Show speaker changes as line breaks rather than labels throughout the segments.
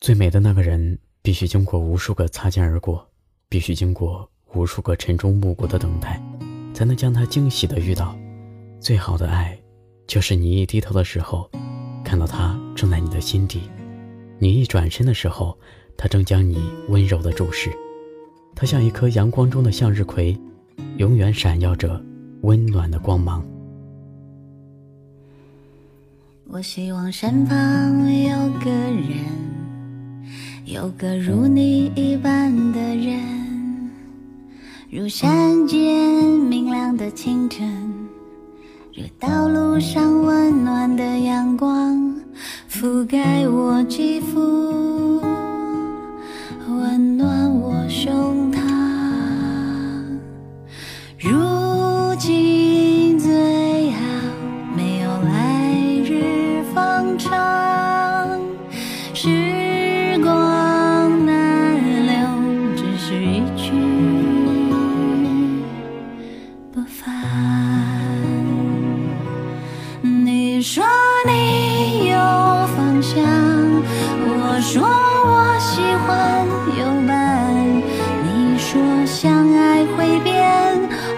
最美的那个人，必须经过无数个擦肩而过，必须经过无数个晨钟暮鼓的等待，才能将他惊喜的遇到。最好的爱，就是你一低头的时候，看到他正在你的心底；你一转身的时候，他正将你温柔的注视。他像一颗阳光中的向日葵，永远闪耀着温暖的光芒。
我希望身旁有个人。有个如你一般的人，如山间明亮的清晨，如道路上温暖的阳光，覆盖我肌肤，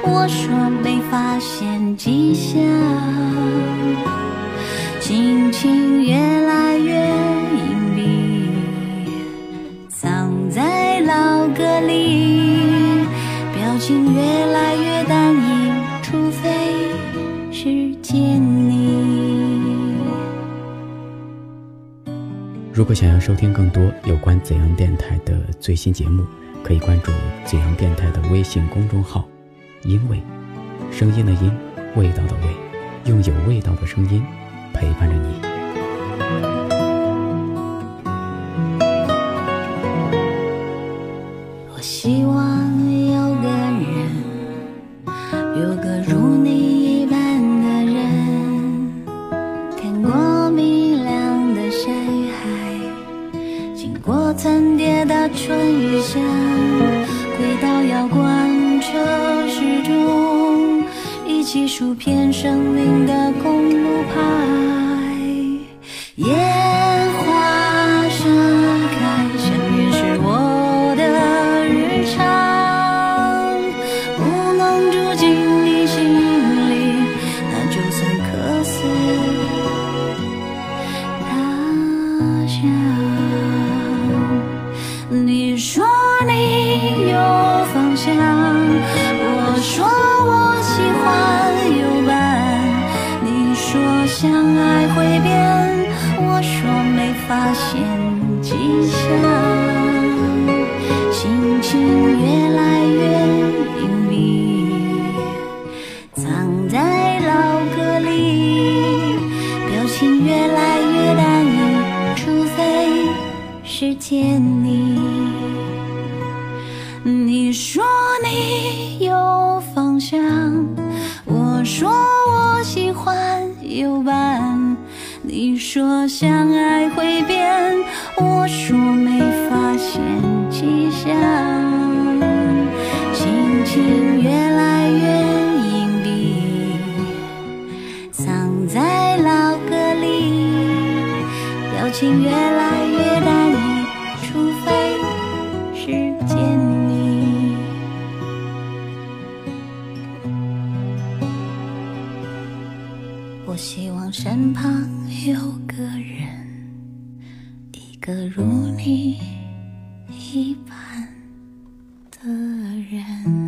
我说没发现迹象。心情越来越隐蔽，藏在老歌里，表情越来越单一，除非是见你。
如果想要收听更多有关怎样电台的最新节目，可以关注怎样电台的微信公众号“因为”，声音的音，味道的味，用有味道的声音陪伴着你。
我希望有个人，有个如你一般的人，看过明亮的山与海，经过层叠的春与夏，细数片生命的公路牌。烟花盛开，相遇是我的日常，不能住进你心里，那就算客死他乡。你说你有方向，我说我有伴。你说相爱会变，我说没发现迹象。心情越来越隐秘，藏在老歌里，表情越来越单一，除非是见你。你说你说相爱会变，我说没发现迹象。心情越来越隐蔽，藏在老歌里，表情越来越单一，除非是见你。我希望身旁有个人一个如你一般的人。